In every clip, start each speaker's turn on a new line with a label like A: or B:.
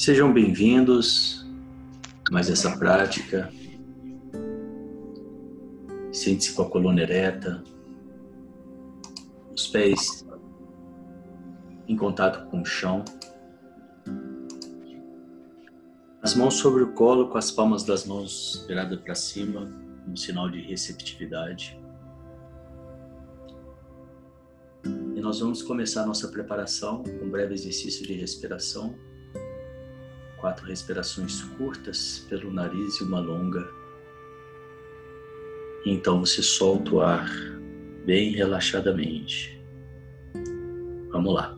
A: Sejam bem-vindos a mais essa prática. Sente-se com a coluna ereta, os pés em contato com o chão, as mãos sobre o colo, com as palmas das mãos viradas para cima, um sinal de receptividade. E nós vamos começar nossa preparação com um breve exercício de respiração quatro respirações curtas pelo nariz e uma longa. E então você solta o ar bem relaxadamente. Vamos lá.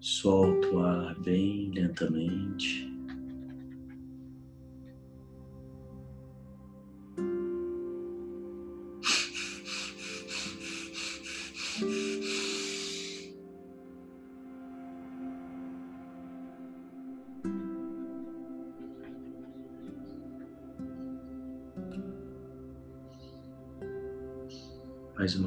A: Solta o ar bem lentamente.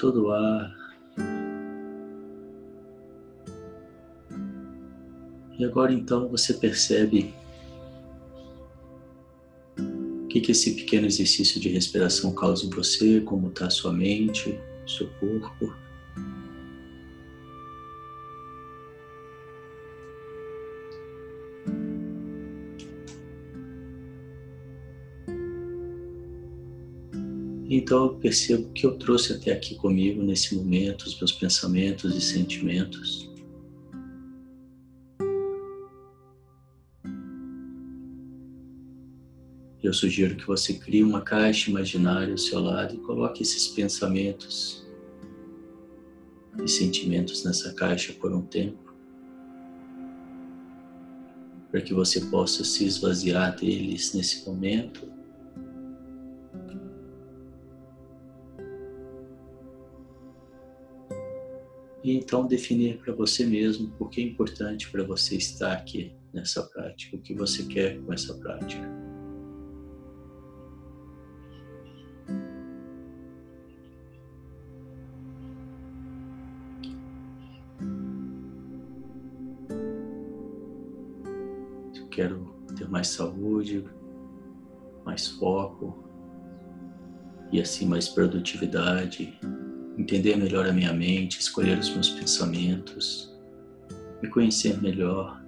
A: Todo o ar. E agora então você percebe o que, que esse pequeno exercício de respiração causa em você, como está sua mente, seu corpo. Então eu percebo que eu trouxe até aqui comigo nesse momento os meus pensamentos e sentimentos. Eu sugiro que você crie uma caixa imaginária ao seu lado e coloque esses pensamentos e sentimentos nessa caixa por um tempo, para que você possa se esvaziar deles nesse momento então definir para você mesmo por que é importante para você estar aqui nessa prática, o que você quer com essa prática. Eu quero ter mais saúde, mais foco e assim mais produtividade, entender melhor a minha mente, escolher os meus pensamentos, me conhecer melhor.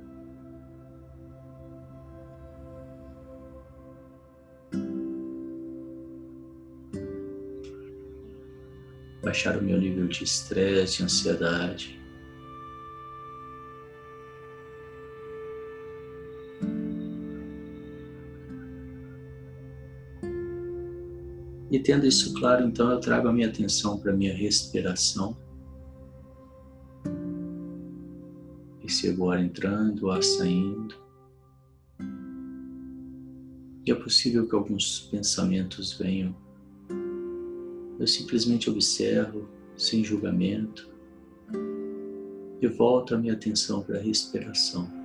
A: Baixar o meu nível de estresse, de ansiedade. Tendo isso claro, então eu trago a minha atenção para a minha respiração. O ar entrando, o ar saindo. E é possível que alguns pensamentos venham. Eu simplesmente observo, sem julgamento, e volto a minha atenção para a respiração.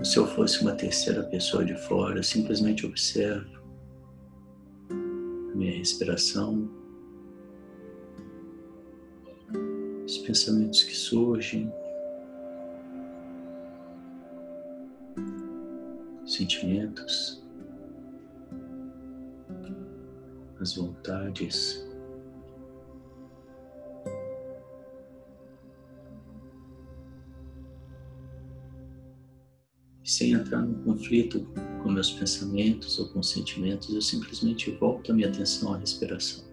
A: Como se eu fosse uma terceira pessoa de fora, simplesmente observo a minha respiração, os pensamentos que surgem, sentimentos, as vontades. Sem entrar no conflito com meus pensamentos ou com sentimentos, eu simplesmente volto a minha atenção à respiração.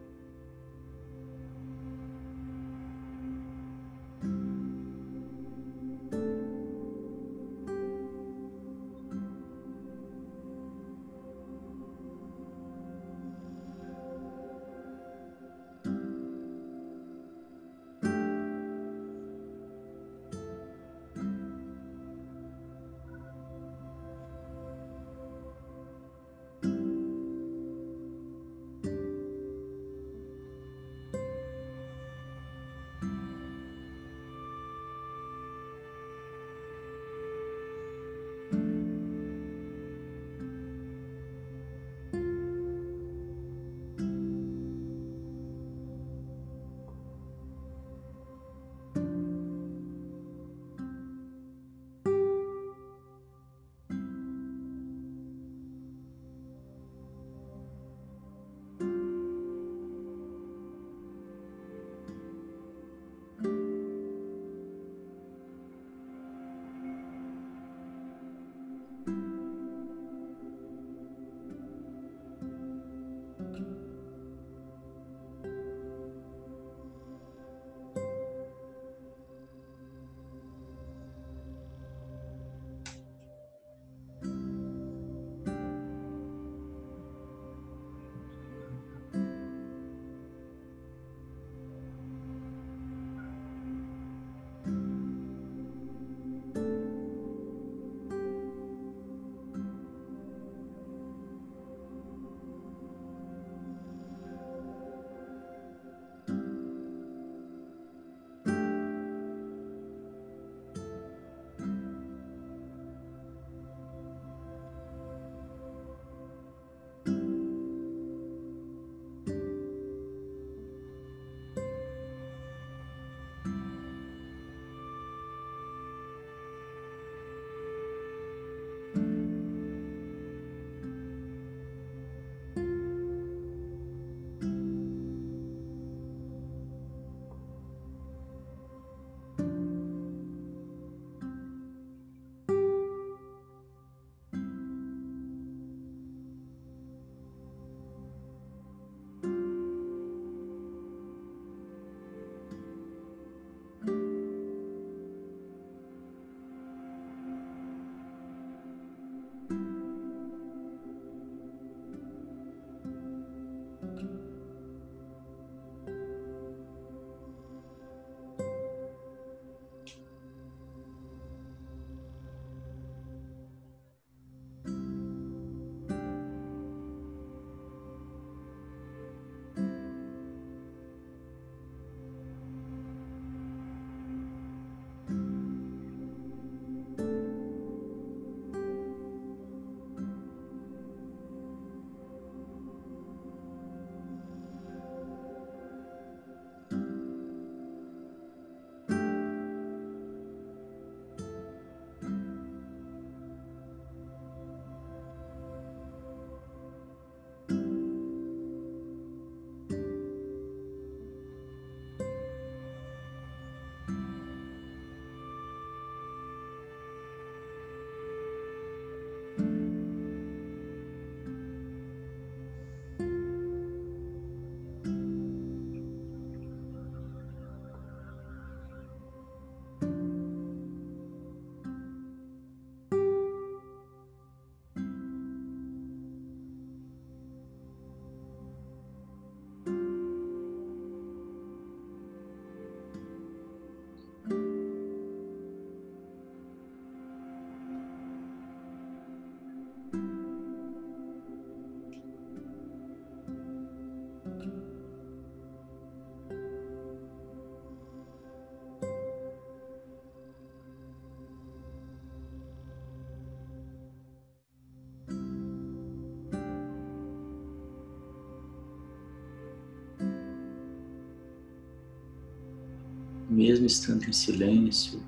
A: Mesmo estando em silêncio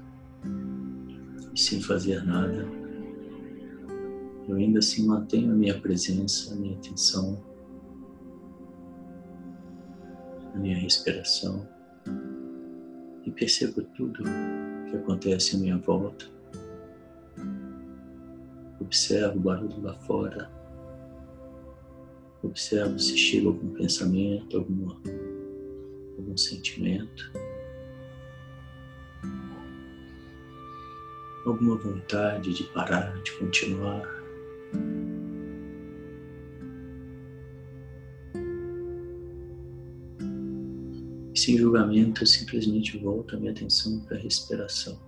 A: e sem fazer nada, eu ainda assim mantenho a minha presença, a minha atenção, a minha respiração e percebo tudo que acontece à minha volta. Observo o barulho lá fora. Observo se chega algum pensamento, alguma, algum sentimento. Alguma vontade de parar, de continuar. sem julgamento, eu simplesmente volto a minha atenção para a respiração.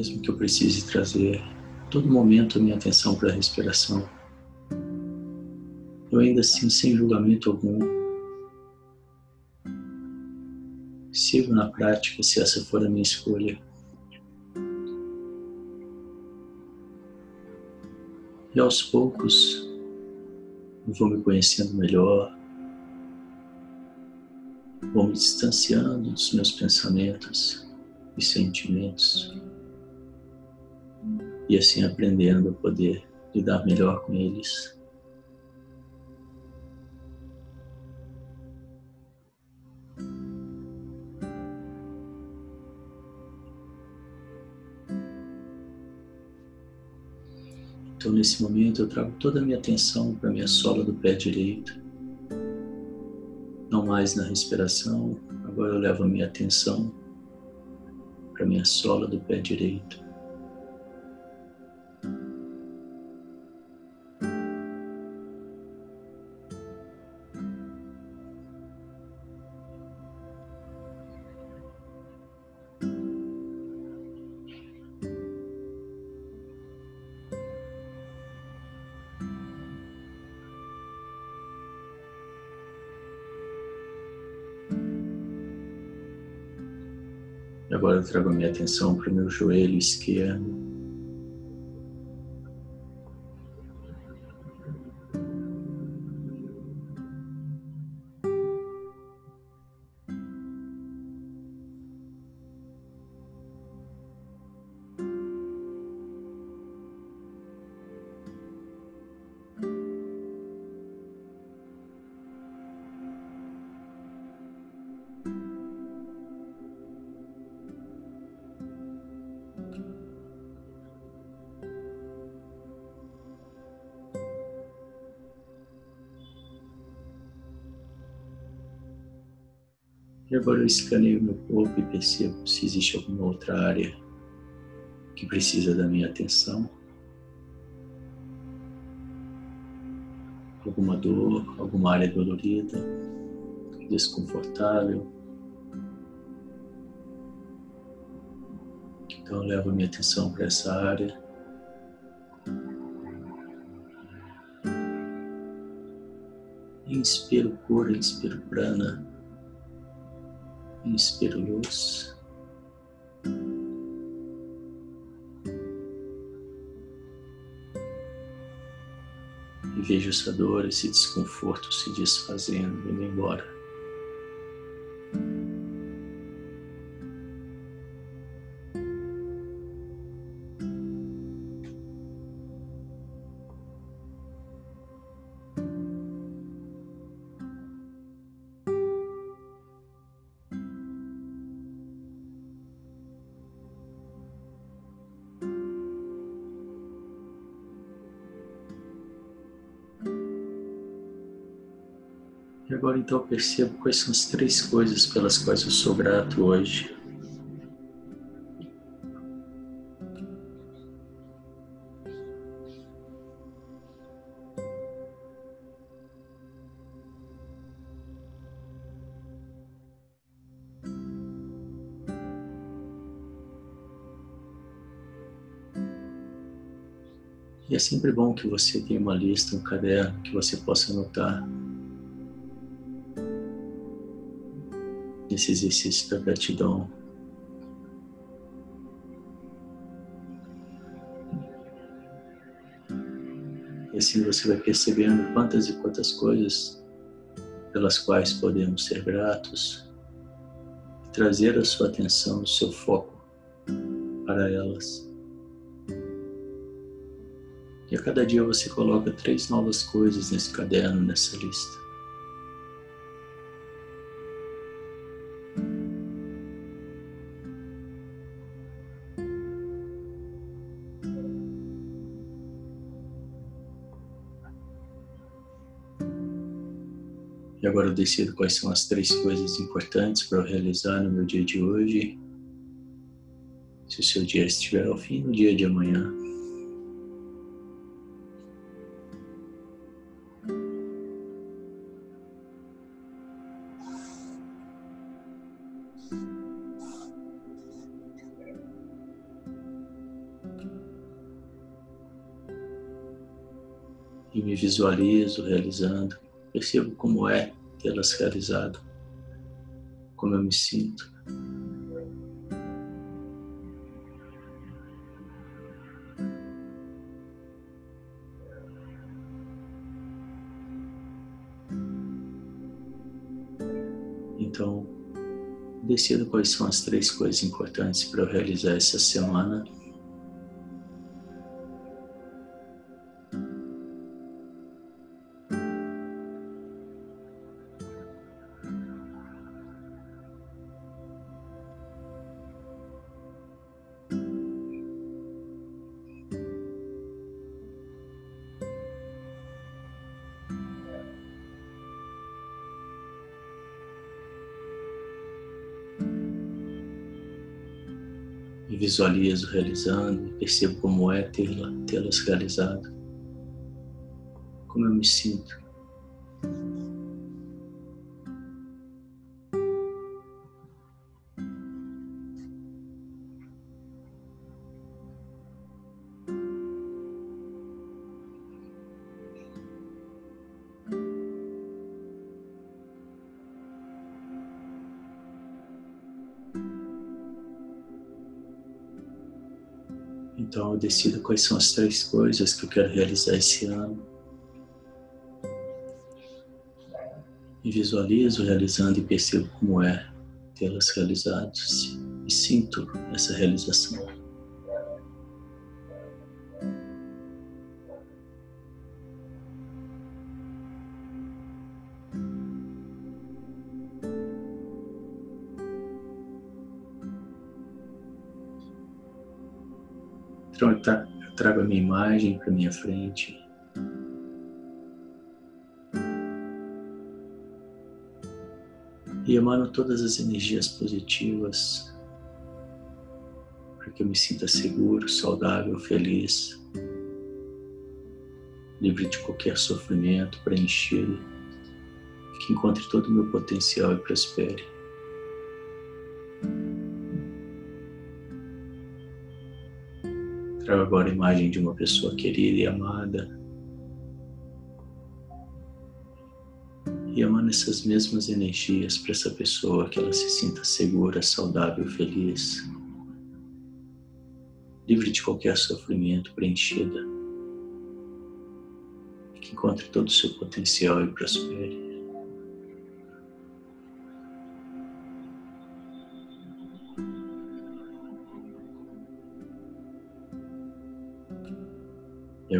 A: Mesmo que eu precise trazer todo momento a minha atenção para a respiração, eu ainda assim, sem julgamento algum, sigo na prática se essa for a minha escolha. E aos poucos eu vou me conhecendo melhor, vou me distanciando dos meus pensamentos e sentimentos e assim aprendendo a poder lidar melhor com eles. Então, nesse momento, eu trago toda a minha atenção para a minha sola do pé direito. Não mais na respiração, agora eu levo a minha atenção para a minha sola do pé direito. Agora eu trago a minha atenção para o meu joelho esquerdo. Agora eu escaneio meu corpo e percebo se existe alguma outra área que precisa da minha atenção. Alguma dor, alguma área dolorida, desconfortável. Então levo minha atenção para essa área. Inspiro cura, inspiro prana. Inspiro luz. E vejo essa dor, esse desconforto se desfazendo, indo embora. E agora então eu percebo quais são as três coisas pelas quais eu sou grato hoje. E é sempre bom que você tenha uma lista, um caderno que você possa anotar nesse exercício da gratidão. E assim você vai percebendo quantas e quantas coisas pelas quais podemos ser gratos e trazer a sua atenção, o seu foco para elas. E a cada dia você coloca três novas coisas nesse caderno, nessa lista. Eu decido quais são as três coisas importantes para eu realizar no meu dia de hoje. Se o seu dia estiver ao fim, no dia de amanhã. E me visualizo realizando Percebo como é tê-las realizado, como eu me sinto. Então, decido quais são as três coisas importantes para eu realizar essa semana. Visualizo realizando percebo como é tê-las realizado, como eu me sinto. Então eu decido quais são as três coisas que eu quero realizar esse ano. E visualizo realizando e percebo como é tê-las realizadas e sinto essa realização. Trago a minha imagem para minha frente. E emano todas as energias positivas para que eu me sinta seguro, saudável, feliz, livre de qualquer sofrimento, preenchido, que encontre todo o meu potencial e prospere. Trago agora a imagem de uma pessoa querida e amada. E emana essas mesmas energias para essa pessoa, que ela se sinta segura, saudável, feliz, livre de qualquer sofrimento, preenchida. que encontre todo o seu potencial e prospere.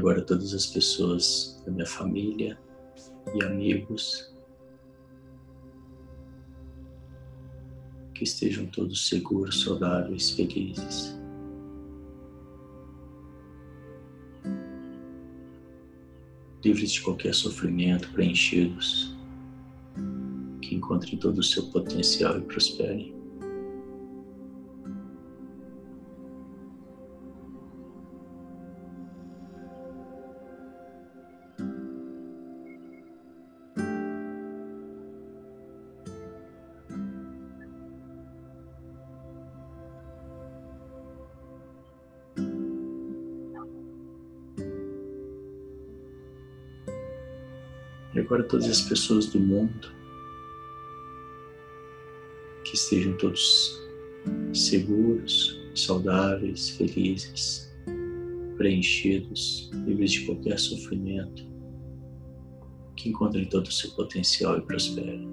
A: Agora todas as pessoas da minha família e amigos que estejam todos seguros, saudáveis, felizes. Livres de qualquer sofrimento, preenchidos, que encontrem todo o seu potencial e prosperem. Agora todas as pessoas do mundo. Que estejam todos seguros, saudáveis, felizes, preenchidos, livres de qualquer sofrimento, que encontrem todo o seu potencial e prosperem.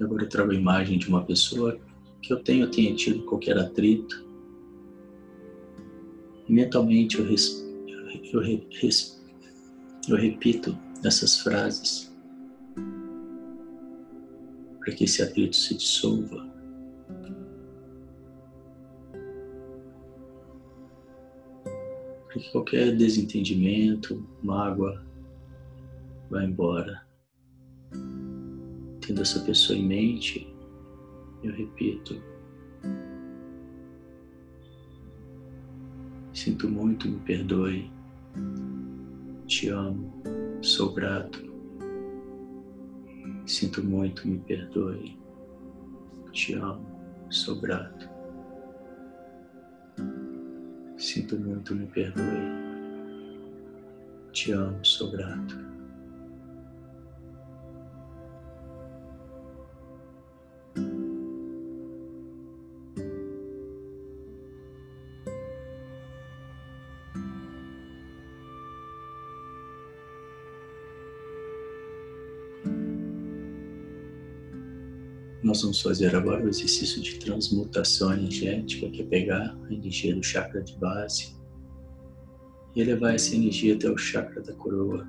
A: Agora trago a imagem de uma pessoa que eu tenho, tenha tido qualquer atrito, mentalmente eu, res, eu, res, eu repito essas frases para que esse atrito se dissolva. Para que qualquer desentendimento, mágoa, vá embora. Tendo essa pessoa em mente, eu repito, Sinto muito, me perdoe. Te amo, sou grato. Sinto muito, me perdoe. Te amo, sou grato. Sinto muito, me perdoe. Te amo, sou grato. Nós vamos fazer agora o exercício de transmutação energética, que é pegar a energia do chakra de base e elevar essa energia até o chakra da coroa.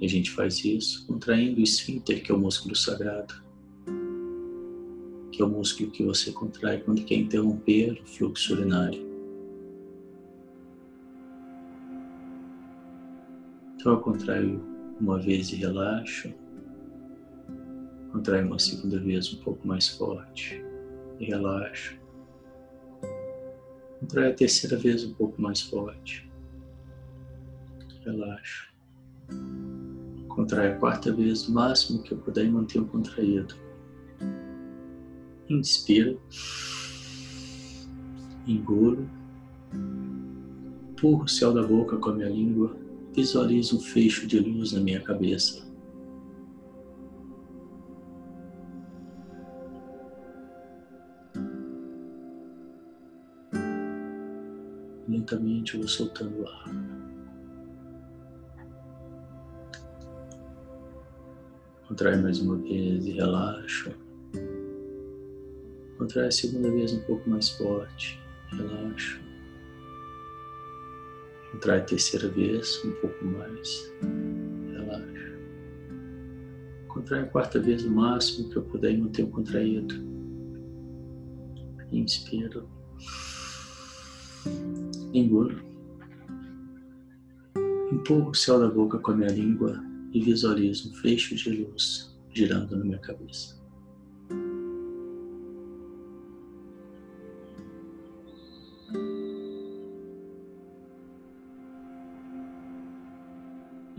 A: E a gente faz isso contraindo o esfíncter, que é o músculo sagrado, que é o músculo que você contrai quando quer interromper o fluxo urinário. Então eu contraio uma vez e relaxo. Contrai uma segunda vez um pouco mais forte e relaxo. Contrai a terceira vez um pouco mais forte. Relaxo. Contrai a quarta vez o máximo que eu puder e mantenho contraído. Inspiro. Engulo. Empurro o céu da boca com a minha língua visualizo um fecho de luz na minha cabeça. Lentamente eu vou soltando o ar. Contrai mais uma vez e relaxo. Contrai a segunda vez um pouco mais forte. Relaxo. Contrai a terceira vez, um pouco mais. Relaxa. Contrai a quarta vez o máximo que eu puder e manter o contraído. Inspiro. Engulo. Empurro o céu da boca com a minha língua e visualizo um fecho de luz girando na minha cabeça.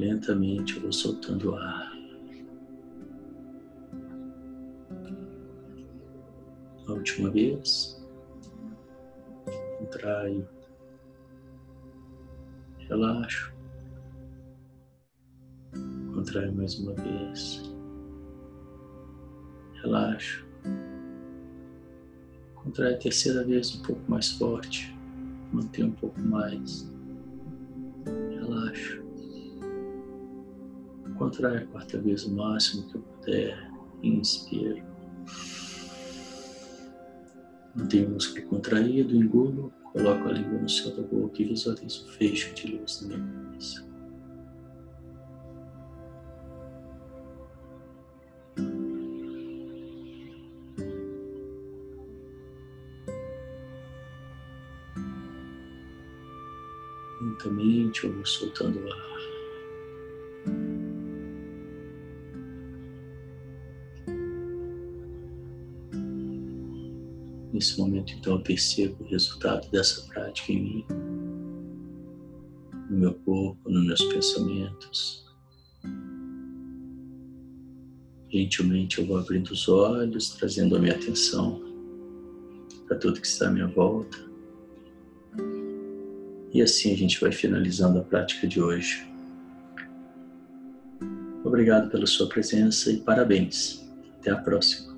A: Lentamente eu vou soltando ar. A última vez. Contraio. Relaxo. Contraio mais uma vez. Relaxo. Contrai a terceira vez um pouco mais forte. Mantém um pouco mais. Relaxa. Contrai a quarta vez o máximo que eu puder. Inspiro. Mantenho o músculo contraído, engulo, coloco a língua no céu da boca e visualizo um fecho de luz na minha cabeça. lentamente eu vou soltando o ar. Nesse momento, então, eu percebo o resultado dessa prática em mim, no meu corpo, nos meus pensamentos. Gentilmente eu vou abrindo os olhos, trazendo a minha atenção para tudo que está à minha volta. E assim a gente vai finalizando a prática de hoje. Obrigado pela sua presença e parabéns. Até a próxima.